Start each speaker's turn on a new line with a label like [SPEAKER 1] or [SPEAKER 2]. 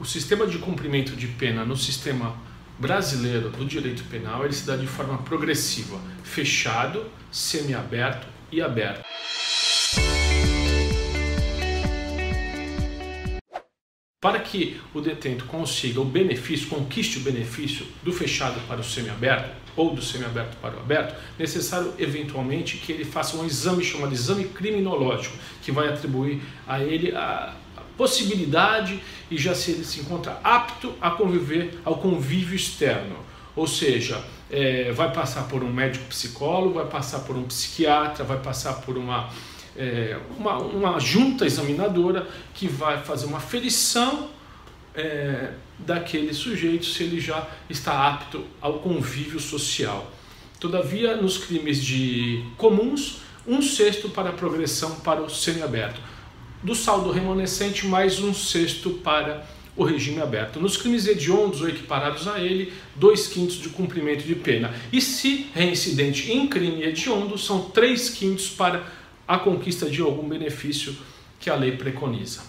[SPEAKER 1] o sistema de cumprimento de pena no sistema brasileiro do direito penal ele se dá de forma progressiva, fechado, semiaberto e aberto. Para que o detento consiga o benefício, conquiste o benefício do fechado para o semiaberto ou do semiaberto para o aberto, necessário eventualmente que ele faça um exame chamado exame criminológico, que vai atribuir a ele a possibilidade e já se se encontra apto a conviver ao convívio externo, ou seja, é, vai passar por um médico psicólogo, vai passar por um psiquiatra, vai passar por uma é, uma, uma junta examinadora que vai fazer uma ferição é, daquele sujeito se ele já está apto ao convívio social. Todavia, nos crimes de comuns, um sexto para a progressão para o semiaberto. Do saldo remanescente, mais um sexto para o regime aberto. Nos crimes hediondos ou equiparados a ele, dois quintos de cumprimento de pena. E se reincidente em crime hediondo, são três quintos para a conquista de algum benefício que a lei preconiza.